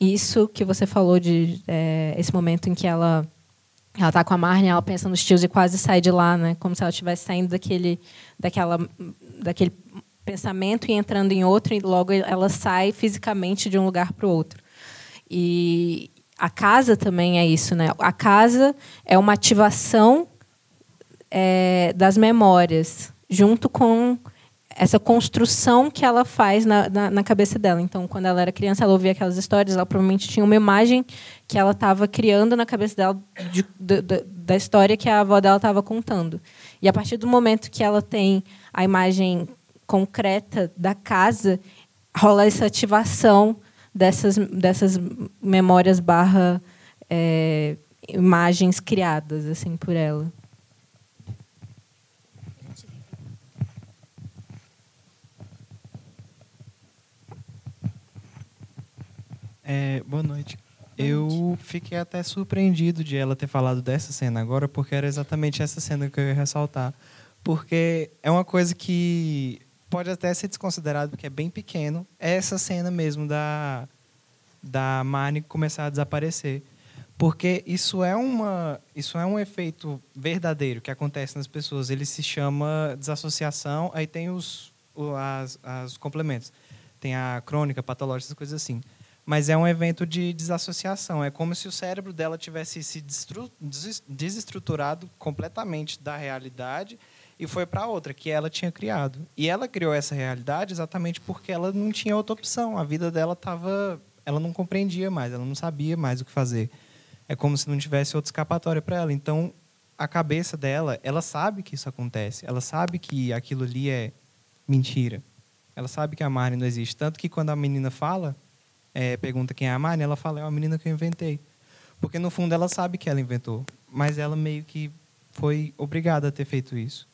isso que você falou de é, esse momento em que ela ela está com a Marnie, ela pensa nos tios e quase sai de lá, né? Como se ela estivesse saindo daquele daquela daquele pensamento e entrando em outro e logo ela sai fisicamente de um lugar para o outro. E a casa também é isso, né? A casa é uma ativação é, das memórias junto com essa construção que ela faz na, na, na, cabeça dela. Então, quando ela era criança, ela ouvia aquelas histórias, ela provavelmente tinha uma imagem que ela estava criando na cabeça dela de, de, de, da história que a avó dela estava contando. E a partir do momento que ela tem a imagem concreta da casa, rola essa ativação dessas, dessas memórias barra é, imagens criadas assim por ela. É, boa noite. Eu fiquei até surpreendido de ela ter falado dessa cena agora, porque era exatamente essa cena que eu ia ressaltar. Porque é uma coisa que pode até ser desconsiderado, porque é bem pequeno. É essa cena mesmo da, da Marnie começar a desaparecer. Porque isso é, uma, isso é um efeito verdadeiro que acontece nas pessoas. Ele se chama desassociação, aí tem os, as, as complementos. Tem a crônica, patológica, essas coisas assim mas é um evento de desassociação. É como se o cérebro dela tivesse se desestruturado completamente da realidade e foi para outra que ela tinha criado. E ela criou essa realidade exatamente porque ela não tinha outra opção. A vida dela estava, ela não compreendia mais, ela não sabia mais o que fazer. É como se não tivesse outra escapatória para ela. Então, a cabeça dela, ela sabe que isso acontece. Ela sabe que aquilo ali é mentira. Ela sabe que a Mari não existe. Tanto que quando a menina fala, é, pergunta quem é a Mari, ela fala, é uma menina que eu inventei. Porque, no fundo, ela sabe que ela inventou, mas ela meio que foi obrigada a ter feito isso.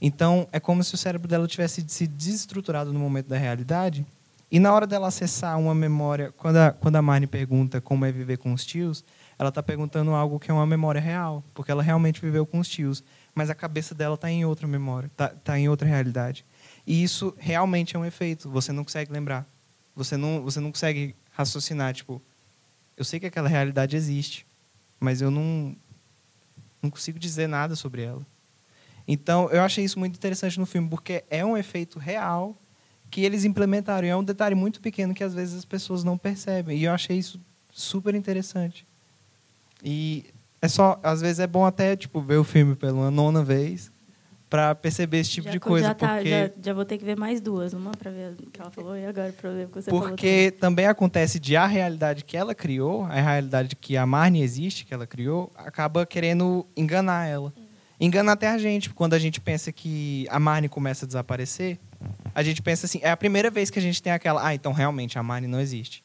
Então, é como se o cérebro dela tivesse se desestruturado no momento da realidade, e na hora dela acessar uma memória, quando a, quando a Marne pergunta como é viver com os tios, ela está perguntando algo que é uma memória real, porque ela realmente viveu com os tios, mas a cabeça dela está em outra memória, está tá em outra realidade. E isso realmente é um efeito, você não consegue lembrar. Você não, você não consegue raciocinar, tipo, eu sei que aquela realidade existe, mas eu não, não consigo dizer nada sobre ela. Então, eu achei isso muito interessante no filme, porque é um efeito real que eles implementaram. E é um detalhe muito pequeno que às vezes as pessoas não percebem. E eu achei isso super interessante. E é só, às vezes é bom até tipo ver o filme pela nona vez para perceber esse tipo já, de coisa. Já, tá, porque... já, já, vou ter que ver mais duas, uma para ver o que ela falou e agora para ver o que você porque falou. Porque também. acontece de a realidade que ela criou, a realidade que a Marnie existe, que ela criou, acaba querendo enganar ela. Engana até a gente, quando a gente pensa que a Marnie começa a desaparecer, a gente pensa assim, é a primeira vez que a gente tem aquela, ah, então realmente a Marnie não existe.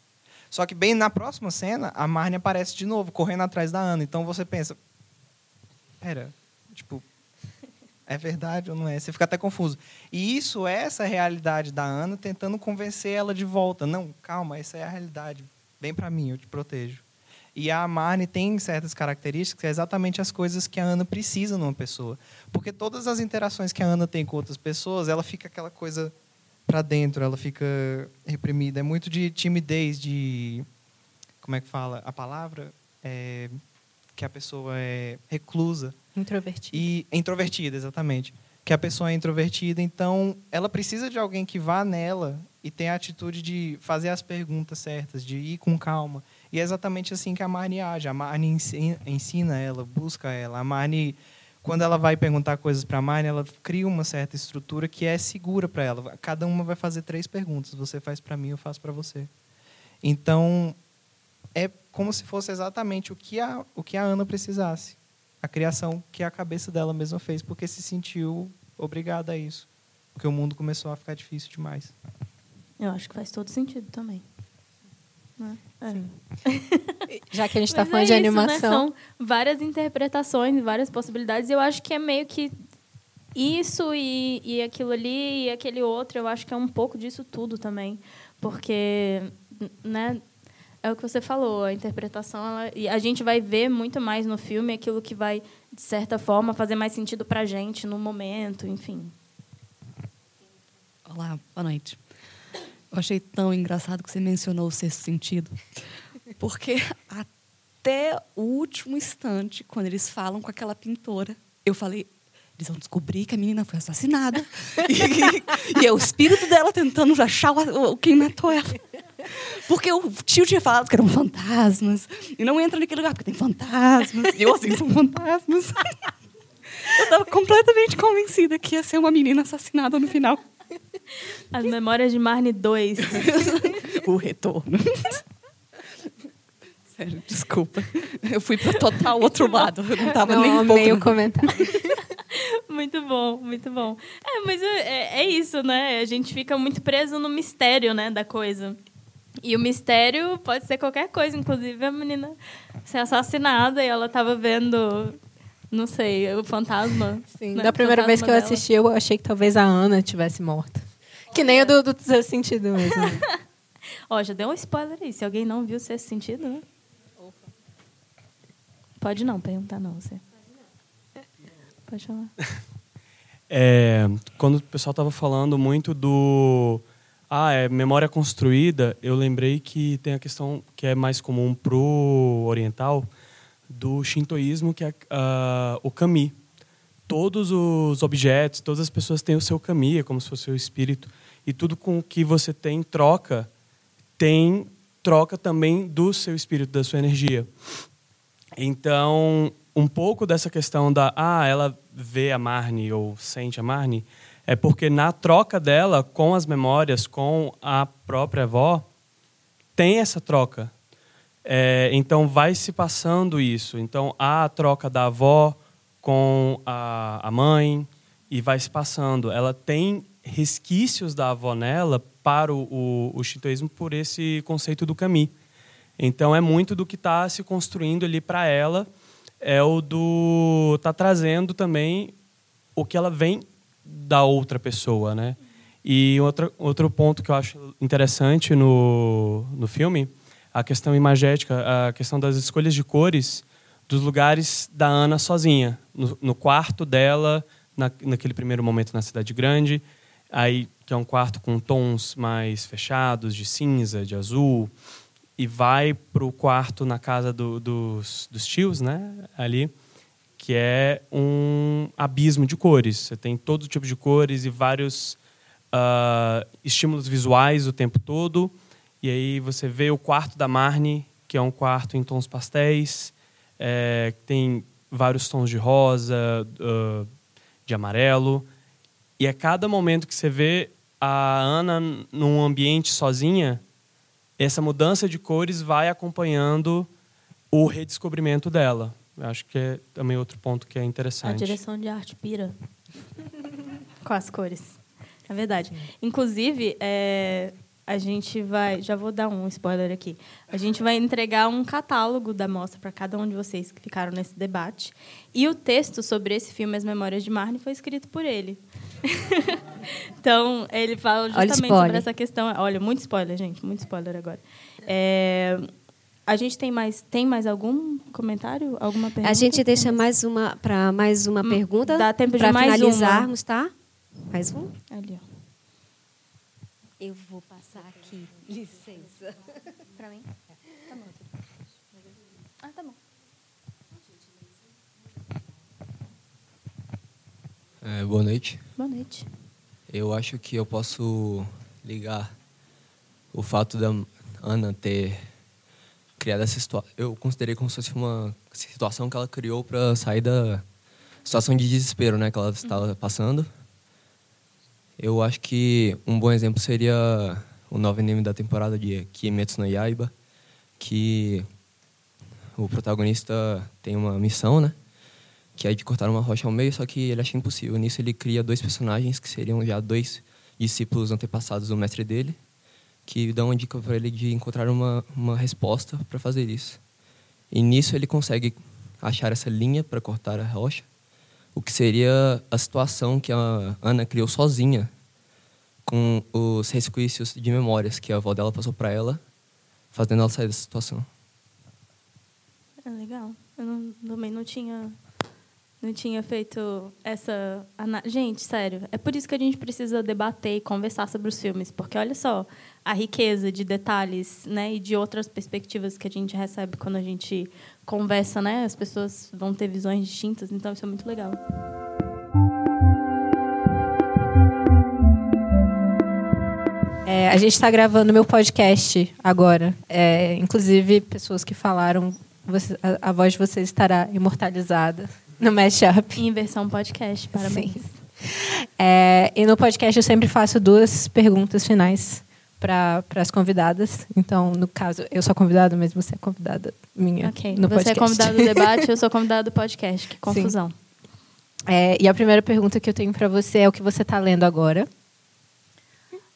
Só que bem na próxima cena, a Marnie aparece de novo, correndo atrás da Ana. Então você pensa, pera, tipo, é verdade ou não é? Você fica até confuso. E isso é essa realidade da Ana tentando convencer ela de volta. Não, calma, essa é a realidade. Vem para mim, eu te protejo. E a Marne tem certas características que é exatamente as coisas que a Ana precisa numa pessoa. Porque todas as interações que a Ana tem com outras pessoas, ela fica aquela coisa para dentro, ela fica reprimida. É muito de timidez, de. Como é que fala? A palavra? É, que a pessoa é reclusa. Introvertida. E introvertida, exatamente. Que a pessoa é introvertida, então ela precisa de alguém que vá nela e tenha a atitude de fazer as perguntas certas, de ir com calma. E é exatamente assim que a Marnie age. A Marnie ensina, ensina ela, busca ela. A Marnie, quando ela vai perguntar coisas para a Marnie, ela cria uma certa estrutura que é segura para ela. Cada uma vai fazer três perguntas. Você faz para mim, eu faço para você. Então, é como se fosse exatamente o que a, o que a Ana precisasse. A criação que a cabeça dela mesma fez, porque se sentiu obrigada a isso. Porque o mundo começou a ficar difícil demais. Eu acho que faz todo sentido também. Né? É. *laughs* Já que a gente está falando é de isso, né? animação. Né? São várias interpretações, várias possibilidades. Eu acho que é meio que isso e, e aquilo ali e aquele outro. Eu acho que é um pouco disso tudo também. Porque né, é o que você falou, a interpretação, ela, e a gente vai ver muito mais no filme aquilo que vai, de certa forma, fazer mais sentido para a gente no momento, enfim. Olá, boa noite. Eu achei tão engraçado que você mencionou o sexto sentido, porque até o último instante, quando eles falam com aquela pintora, eu falei, eles vão descobrir que a menina foi assassinada. *laughs* e, e, é o espírito dela tentando achar o, quem matou ela. Porque o tio tinha falado que eram fantasmas. E não entra naquele lugar porque tem fantasmas. E eu assim, são fantasmas. *laughs* Eu estava completamente convencida que ia ser uma menina assassinada no final. As Memórias de Marne 2. *laughs* o retorno. *laughs* Sério, desculpa. Eu fui para total outro lado. Eu não estava nem um pouco... meio comentário. muito bom, muito bom. É, mas é, é, é isso, né? A gente fica muito preso no mistério, né, da coisa. E o mistério pode ser qualquer coisa, inclusive a menina ser assassinada e ela estava vendo, não sei, o fantasma. Sim, né? da primeira vez que eu dela. assisti, eu achei que talvez a Ana tivesse morta. Que nem o do, do seu sentido mesmo. *laughs* Ó, já deu um spoiler aí. Se alguém não viu o sexto sentido, né? Pode não perguntar, não, você. Pode falar. É, quando o pessoal estava falando muito do ah, é memória construída, eu lembrei que tem a questão que é mais comum pro oriental do shintoísmo, que é ah, o kami. Todos os objetos, todas as pessoas têm o seu kami, é como se fosse o espírito, e tudo com que você tem troca tem troca também do seu espírito, da sua energia. Então, um pouco dessa questão da ah, ela vê a Marnie ou sente a Marnie, é porque na troca dela com as memórias, com a própria avó, tem essa troca. É, então vai se passando isso. Então há a troca da avó com a, a mãe e vai se passando. Ela tem resquícios da avó nela para o, o, o shintoísmo por esse conceito do kami. Então é muito do que está se construindo ali para ela, é o do tá trazendo também o que ela vem da outra pessoa, né? E outro outro ponto que eu acho interessante no no filme, a questão imagética, a questão das escolhas de cores dos lugares da Ana sozinha, no, no quarto dela, na, naquele primeiro momento na cidade grande, aí que é um quarto com tons mais fechados de cinza, de azul, e vai para o quarto na casa do, dos, dos tios, né? Ali, que é um abismo de cores. Você tem todo tipo de cores e vários ah, estímulos visuais o tempo todo. E aí você vê o quarto da Marnie, que é um quarto em tons pastéis, é, tem vários tons de rosa, ah, de amarelo. E a cada momento que você vê a Ana num ambiente sozinha, essa mudança de cores vai acompanhando o redescobrimento dela. Eu acho que é também outro ponto que é A interessante. direção de arte pira *laughs* com as cores. É verdade. Inclusive, é, a gente vai. Já vou dar um spoiler aqui. A gente vai entregar um catálogo da mostra para cada um de vocês que ficaram nesse debate. E o texto sobre esse filme, As Memórias de Marne, foi escrito por ele. *laughs* então, ele fala justamente sobre essa questão. Olha, muito spoiler, gente, muito spoiler agora. É, a gente tem mais, tem mais algum comentário? Alguma pergunta? A gente deixa mais uma para mais uma pergunta. Hum, dá tempo de mais uma. finalizarmos, tá? Mais um? Ali, ó. Eu vou passar aqui. Licença. *laughs* Para mim? Tá bom. Ah, tá bom. É, boa noite. Boa noite. Eu acho que eu posso ligar o fato da Ana ter criado essa situação. Eu considerei como se fosse uma situação que ela criou para sair da situação de desespero né, que ela estava passando. Eu acho que um bom exemplo seria o novo anime da temporada de Kimetsu no Yaiba, que o protagonista tem uma missão, né? que é de cortar uma rocha ao meio, só que ele acha impossível. Nisso ele cria dois personagens que seriam já dois discípulos antepassados do mestre dele, que dão uma dica para ele de encontrar uma, uma resposta para fazer isso. E nisso ele consegue achar essa linha para cortar a rocha, o que seria a situação que a Ana criou sozinha, com os resquícios de memórias que a avó dela passou para ela, fazendo ela sair dessa situação. É legal. Eu não, também não tinha, não tinha feito essa. Gente, sério, é por isso que a gente precisa debater e conversar sobre os filmes, porque olha só a riqueza de detalhes, né, e de outras perspectivas que a gente recebe quando a gente conversa, né? As pessoas vão ter visões distintas, então isso é muito legal. É, a gente está gravando meu podcast agora. É, inclusive, pessoas que falaram, você- a, a voz de vocês estará imortalizada no mashup. Em versão podcast, parabéns. É, É, e no podcast eu sempre faço duas perguntas finais para as convidadas. Então, no caso, eu sou convidada, mas você é convidada minha no Você podcast. é convidado do *laughs* debate, eu sou convidado do podcast. Que confusão. É, e a primeira pergunta que eu tenho para você é o que você está lendo agora.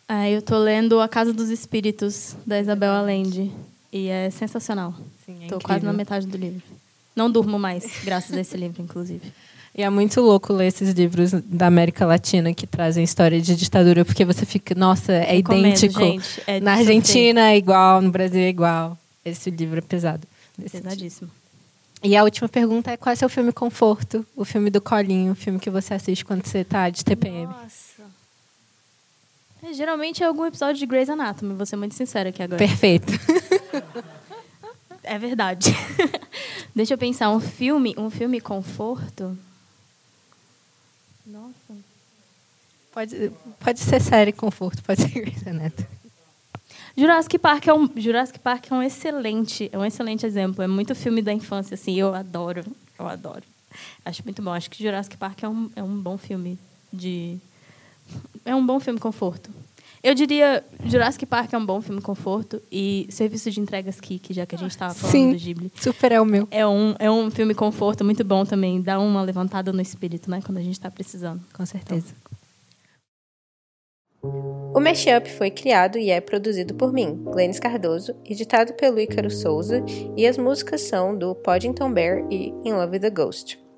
Ah, eu tô lendo A Casa dos Espíritos, da Isabel Allende. E é sensacional. Sim, é quase na metade do livro. Não durmo mais, graças a esse livro, inclusive. E é muito louco ler esses livros da América Latina que trazem história de ditadura, porque você fica, nossa, é Recomendo, idêntico. gente, é Na. Argentina é igual, no Brasil é igual. Esse livro é pesado. Pesadíssimo. E a última pergunta é qual é seu filme conforto? O filme do colinho, o filme que você assiste quando você tá de TPM. Nossa. É, geralmente é algum episódio de Grey's Anatomy, vou ser muito sincera aqui agora. Perfeito. *laughs* É verdade. *laughs* Deixa eu pensar, um filme, um filme conforto? Nossa. Pode, pode ser série conforto, pode ser Grey's Anatomy. Jurassic Park é um Jurassic Park é um excelente, é um excelente exemplo. É muito filme da infância assim, eu adoro, eu adoro. Acho muito bom. Acho que Jurassic Park é um, é um bom filme de é um bom filme conforto. Eu diria Jurassic Park é um bom filme conforto e Serviço de Entregas Kik, já que a gente estava falando Sim, do Ghibli. super é o meu. É um, é um filme conforto muito bom também. Dá uma levantada no espírito, né? Quando a gente está precisando. Com certeza. O Mashup foi criado e é produzido por mim, Glennis Cardoso, editado pelo Ícaro Souza, e as músicas são do Poddington Bear e In Love with the Ghost.